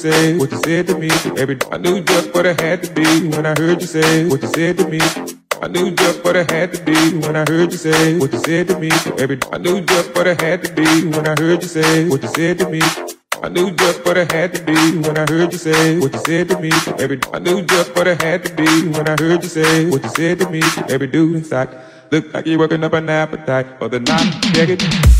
say what you said to me. Every I knew just what it had to be when I heard you say what you said to me. I knew just what it had to be when I heard you say what you said to me. Every I knew just what it had to be when I heard you say what you said to me. I knew just what it had to be when I heard you say what you said to me. Every I knew just what it had to be when I heard you say what you said to me. Every dude inside look like you're working up an appetite for the night. Check it.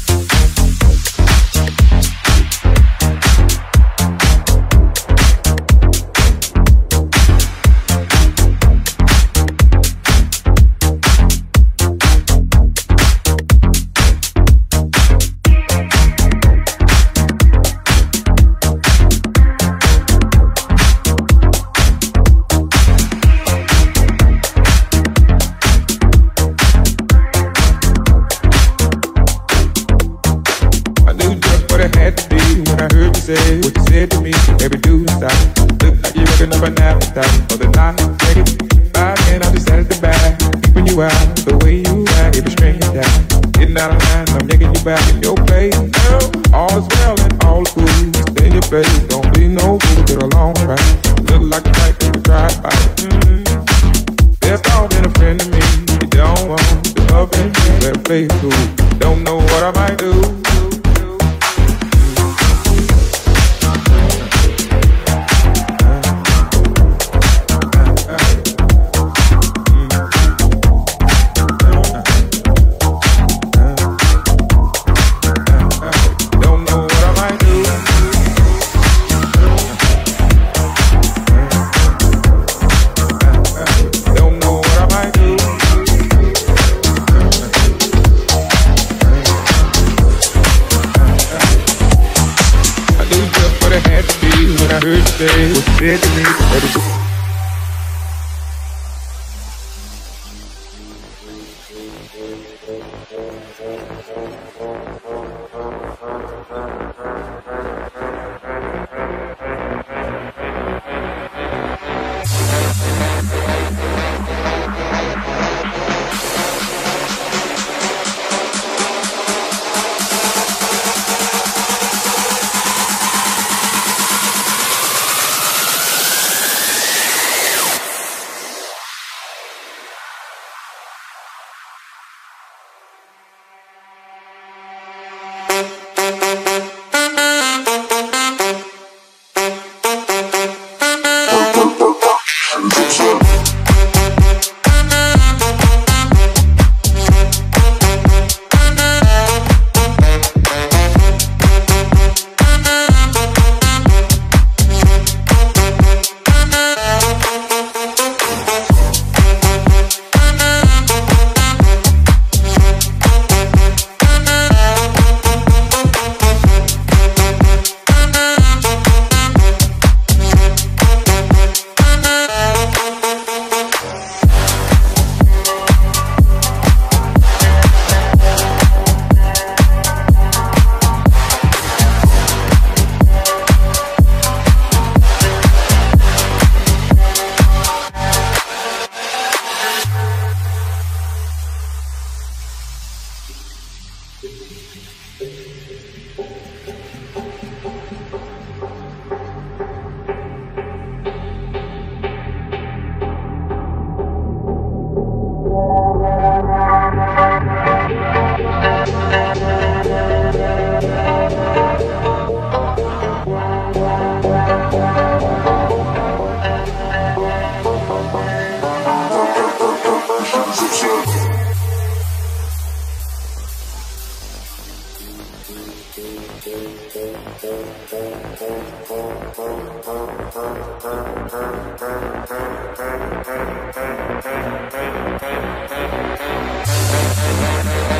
right now without all the lies. Take it back and I'll just set the back. Keeping you out the way you act, even straight out. Getting out of line, I'm making you back in your place. Girl, all is well and all is cool. Stay in your place, don't be no fool. Get along right. Look like a fight when you drive by. Mm-hmm. Best off been a friend to me. You don't want to love and play fool. Don't know what I might do. birthday was dead to me. On the dance floor that I think has, you know, helped house music completely thrive from there. There's definitely like the leftover hippie vibes from the 60s and 70s, I think. Uh, it's just a great place to go out. There's something going on every night of the week, and people there are fun. It's just, yeah, I love it. San Francisco, where's your disco?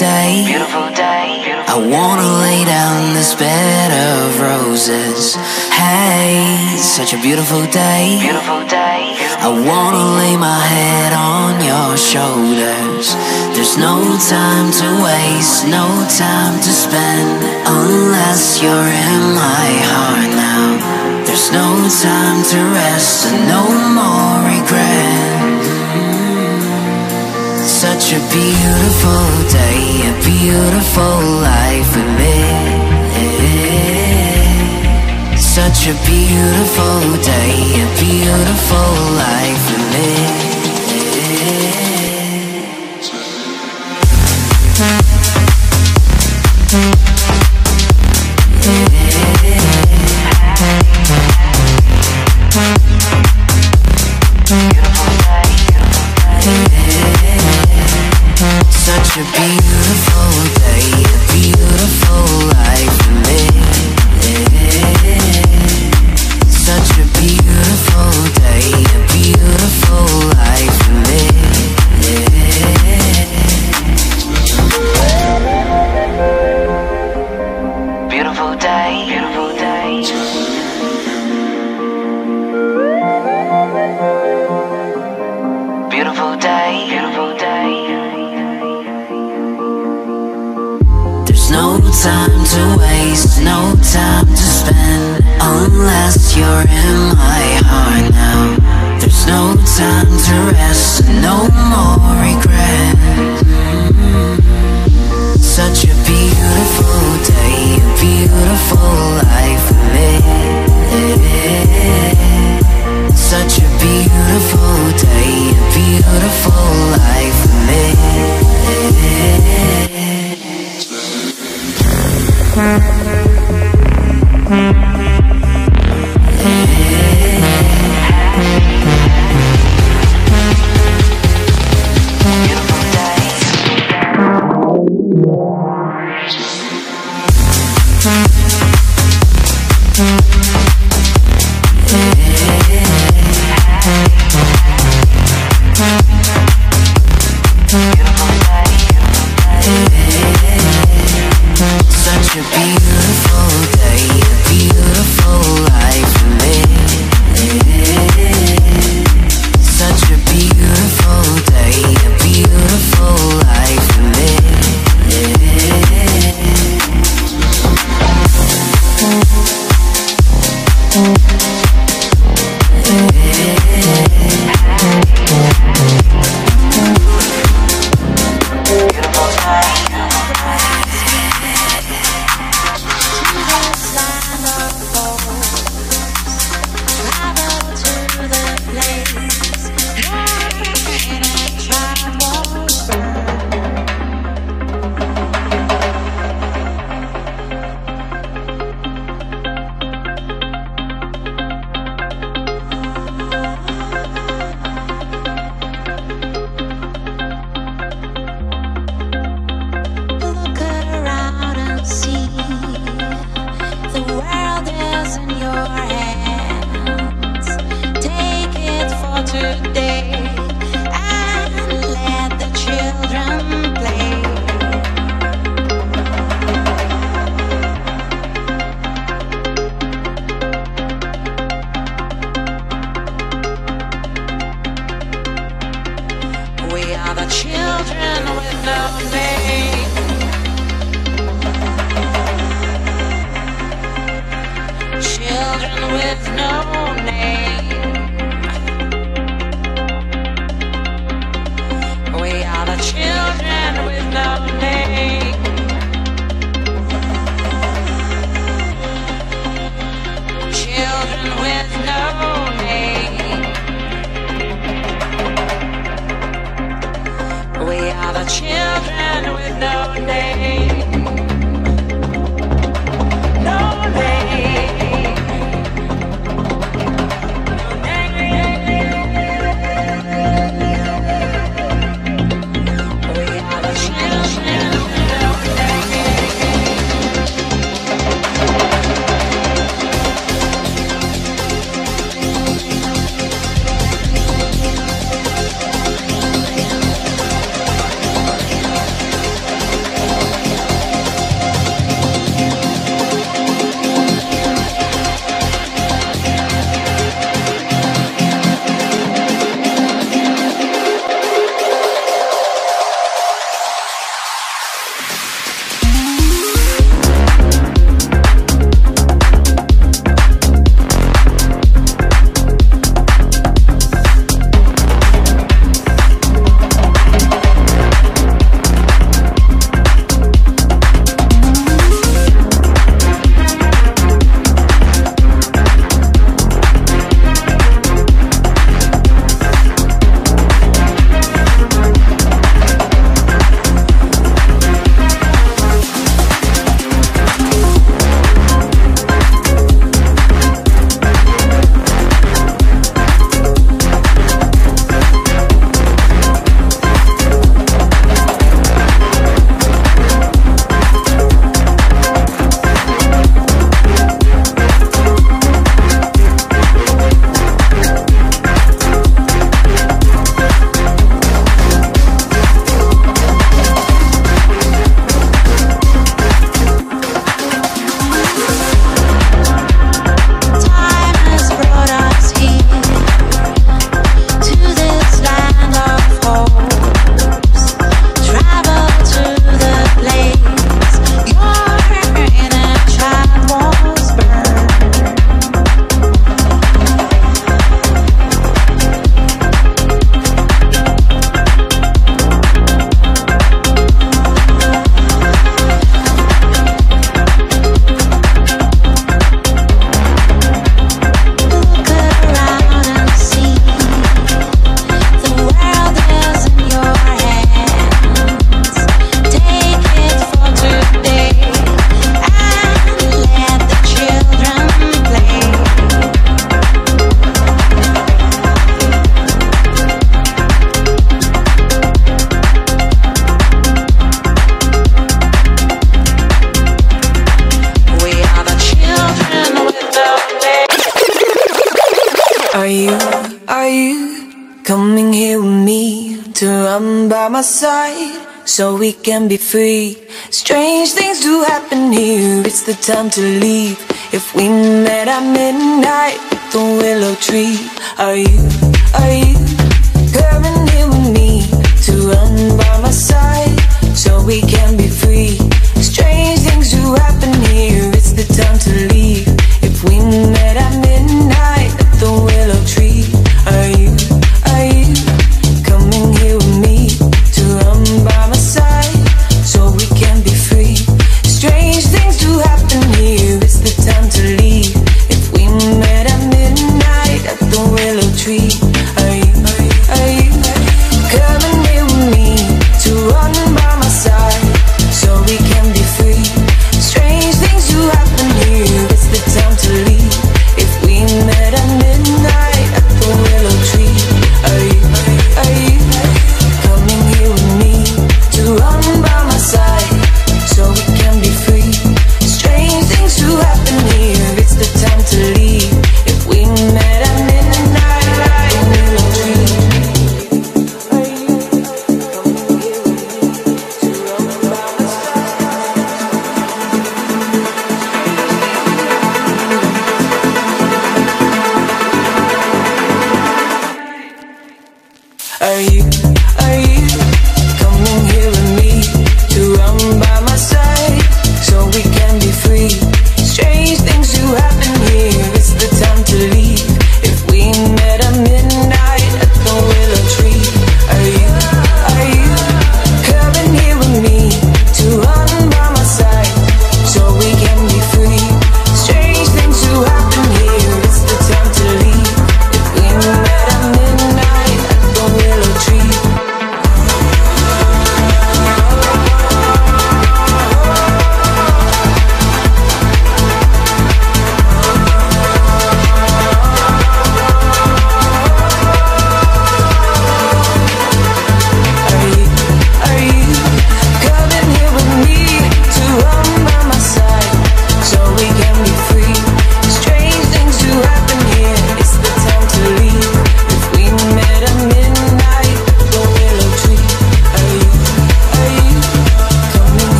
Day. Beautiful day, beautiful I wanna lay down this bed of roses. Hey, such a beautiful day. beautiful day, I wanna lay my head on your shoulders. There's no time to waste, no time to spend, unless you're in my heart now. There's no time to rest and no more regret. Such a beautiful day, a beautiful life we live. Such a beautiful day, a beautiful life we live. Such we can be free. Strange things do happen here, it's the time to leave. If we met at midnight the willow tree, are you, are you?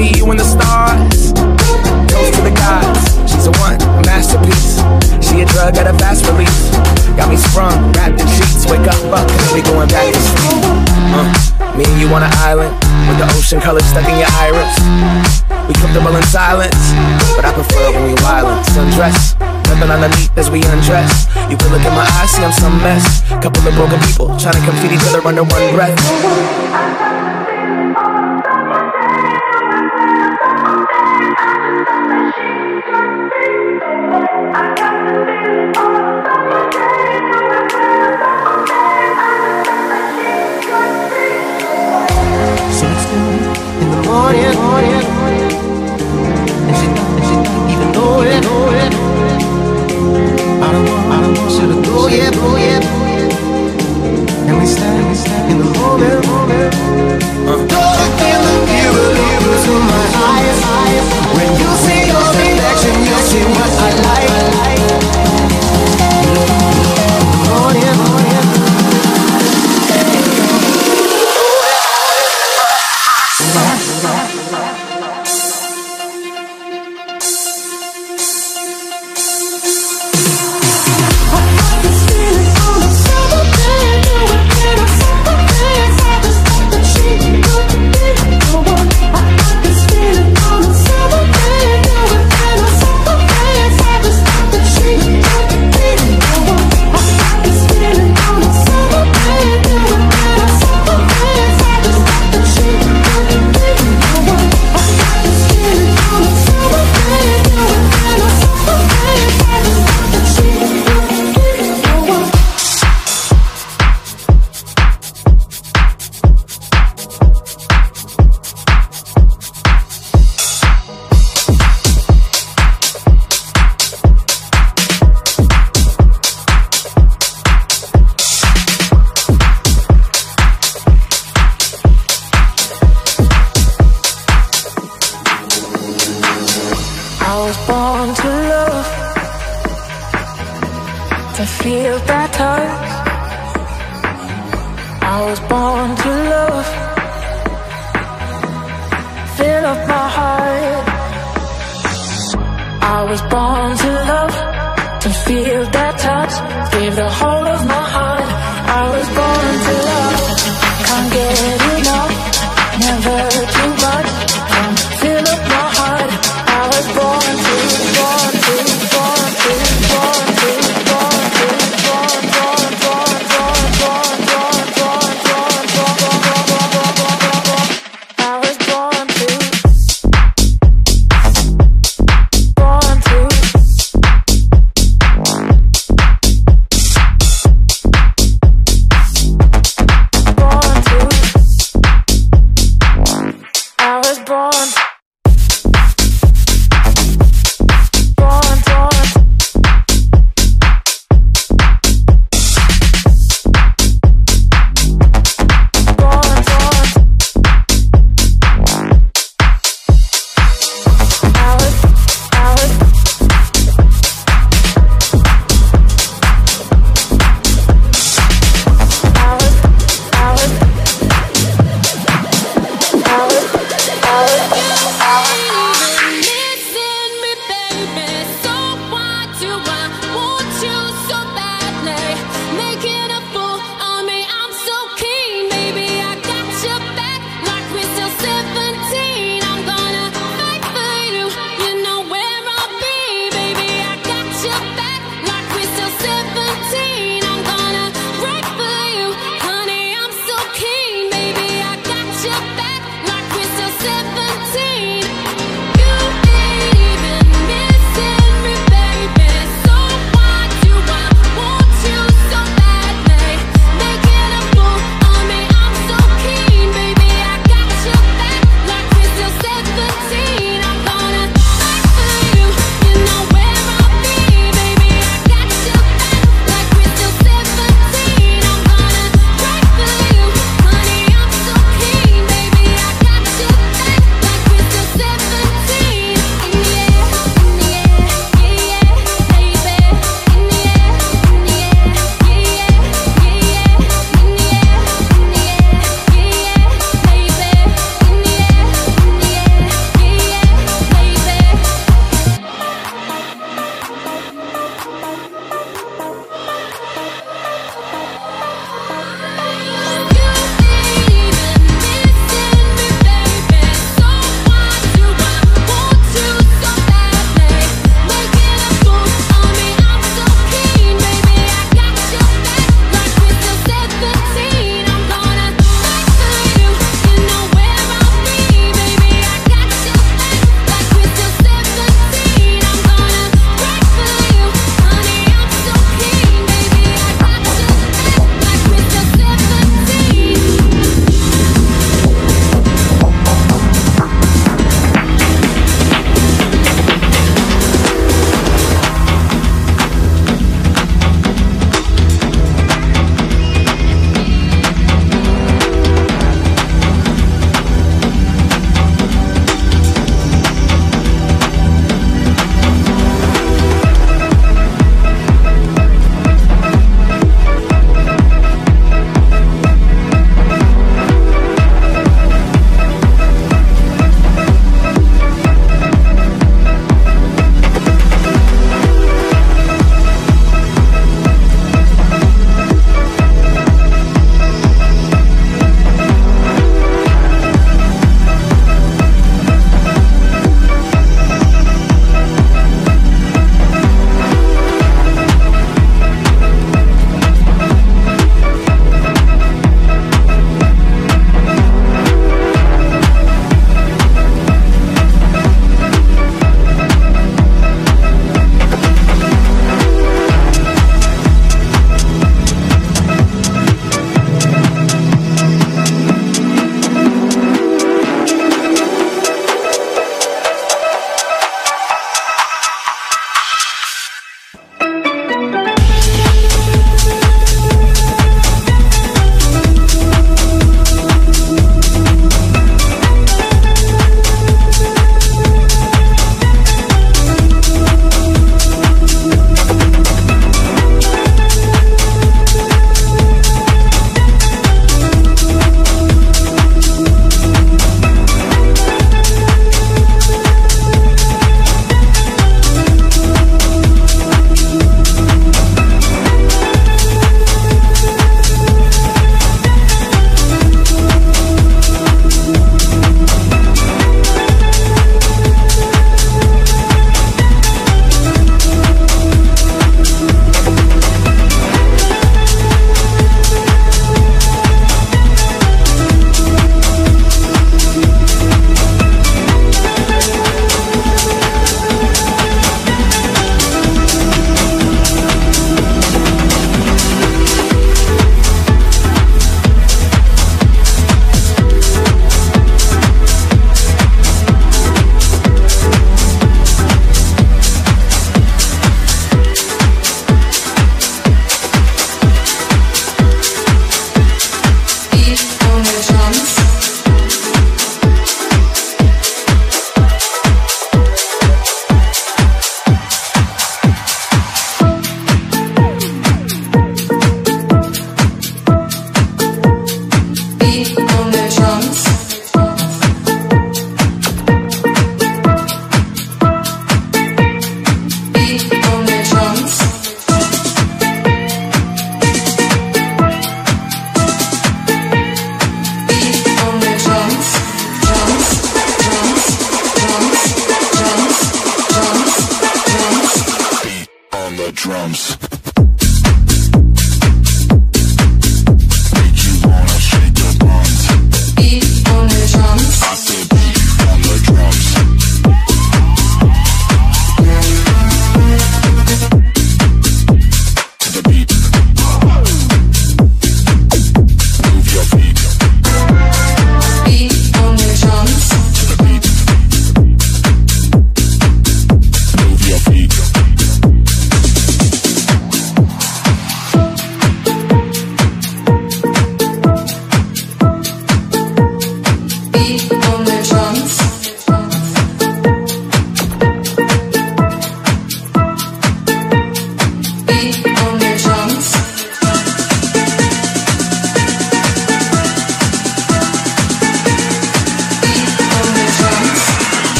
see you in the stars. Toast to the gods. She's a one, masterpiece. She a drug at a fast release. Got me sprung, wrapped in sheets. Wake up, fuck, we going back to sleep. Uh, me and you on an island with the ocean color stuck in your iris. We comfortable in silence, but I prefer when we violent. Sundress, nothing underneath as we undress. You can look in my eyes, see I'm some mess. Couple of broken people trying to compete each other under one breath. want it, want it. And she thought, and it, And we stand, we stand in the moment.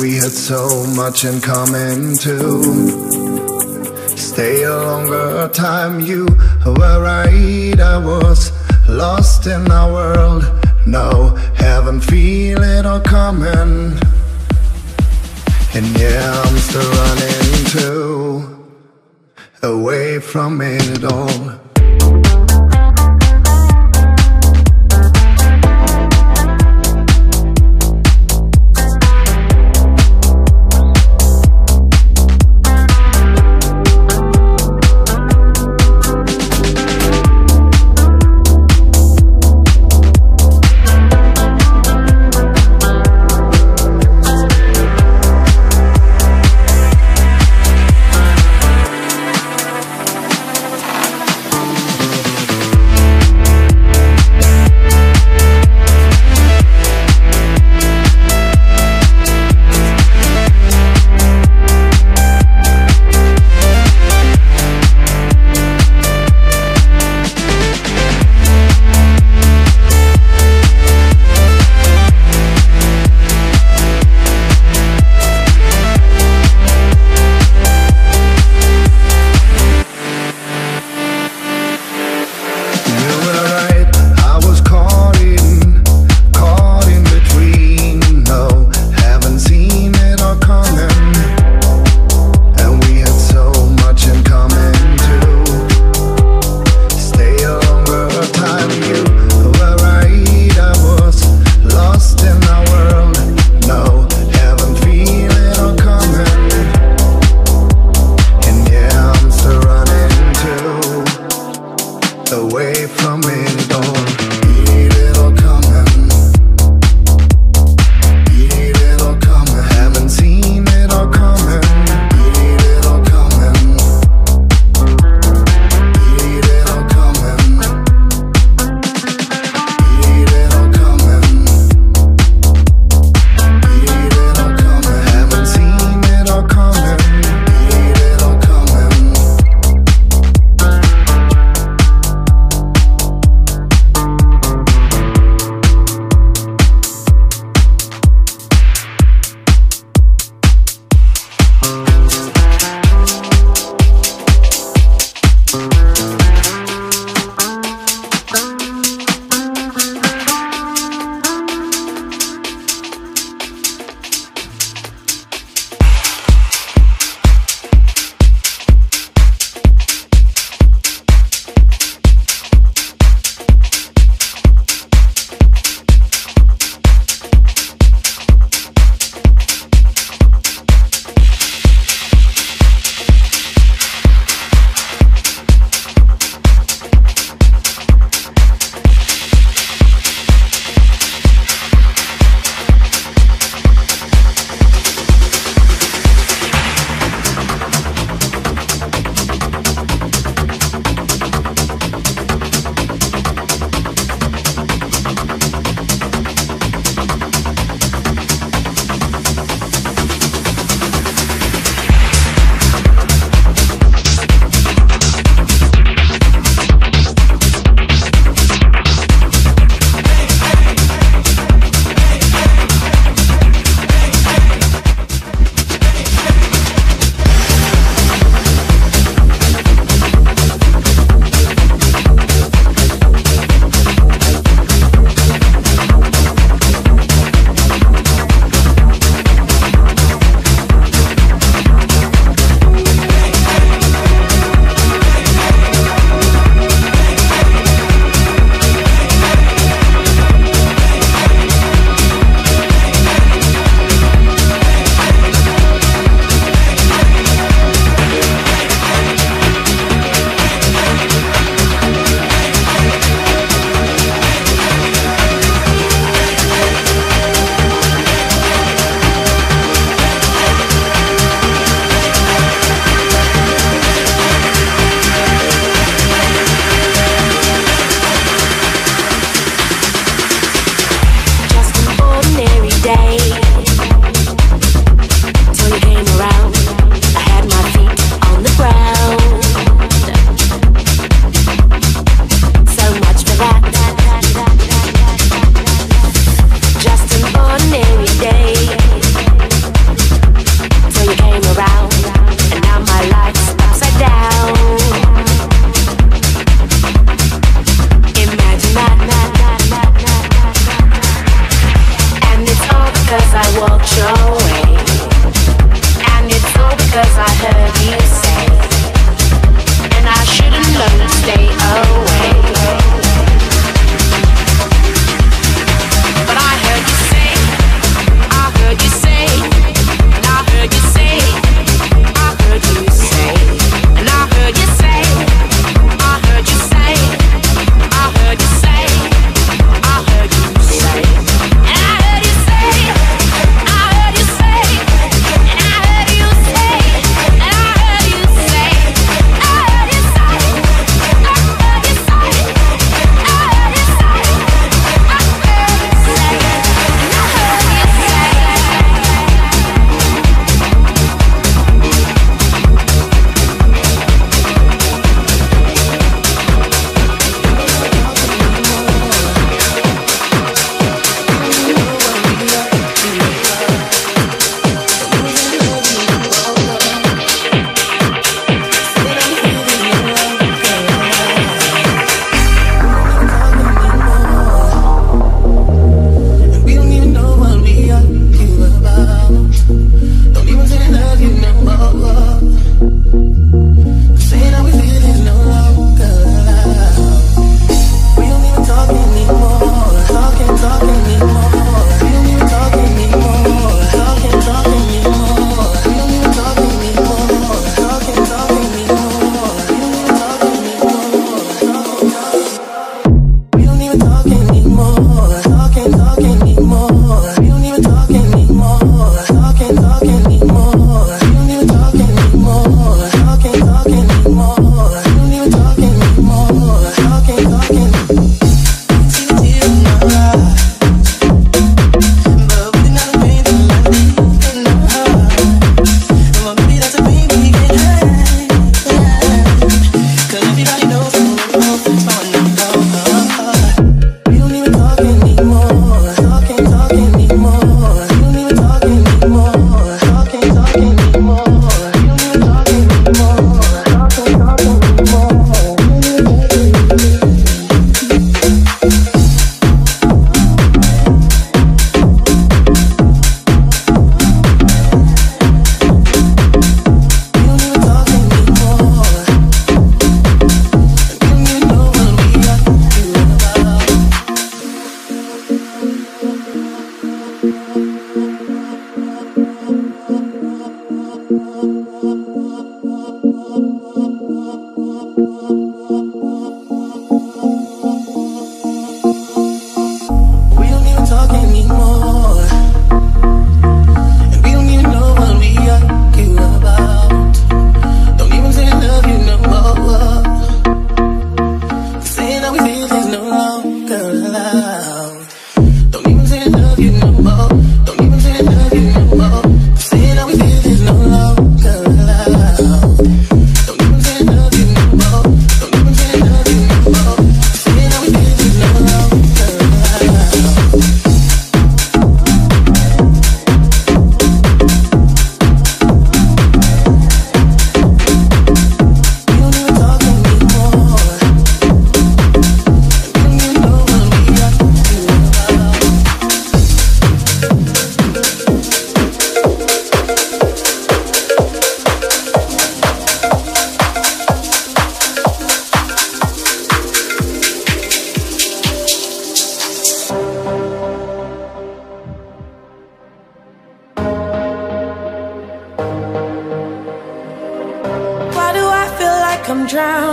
We had so much in common too. Stay a longer time, you were right. I was lost in our world. No, haven't feel it all coming. And yeah, I'm still running too, away from it all. away from it. Don't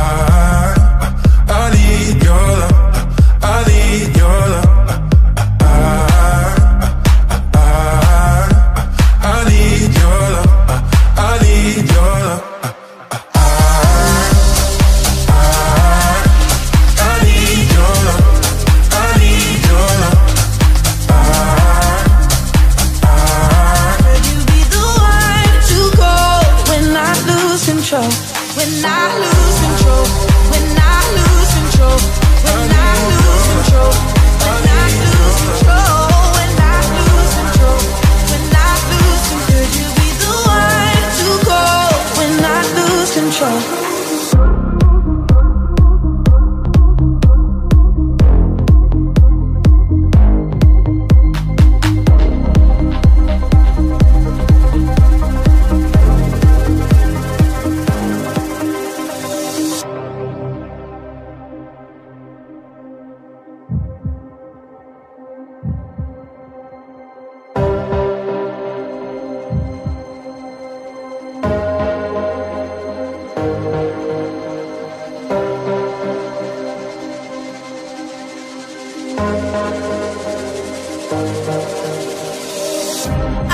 I, I need your love.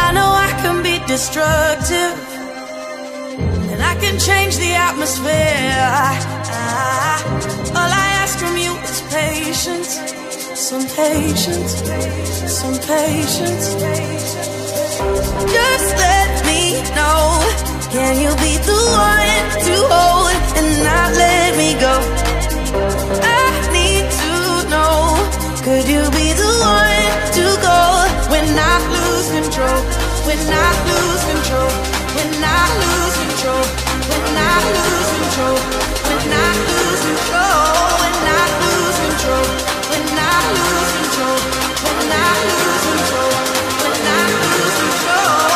I know I can be destructive And I can change the atmosphere. I, I, All I ask from you is patience Some patience Some patience. Just let me know Can you be the one to hold And not let me go? I need to know Could you be the one I lose control, when I lose control, when I lose control, when I lose control, when I lose control, when I lose control, when I lose control, when I lose control, when I lose control.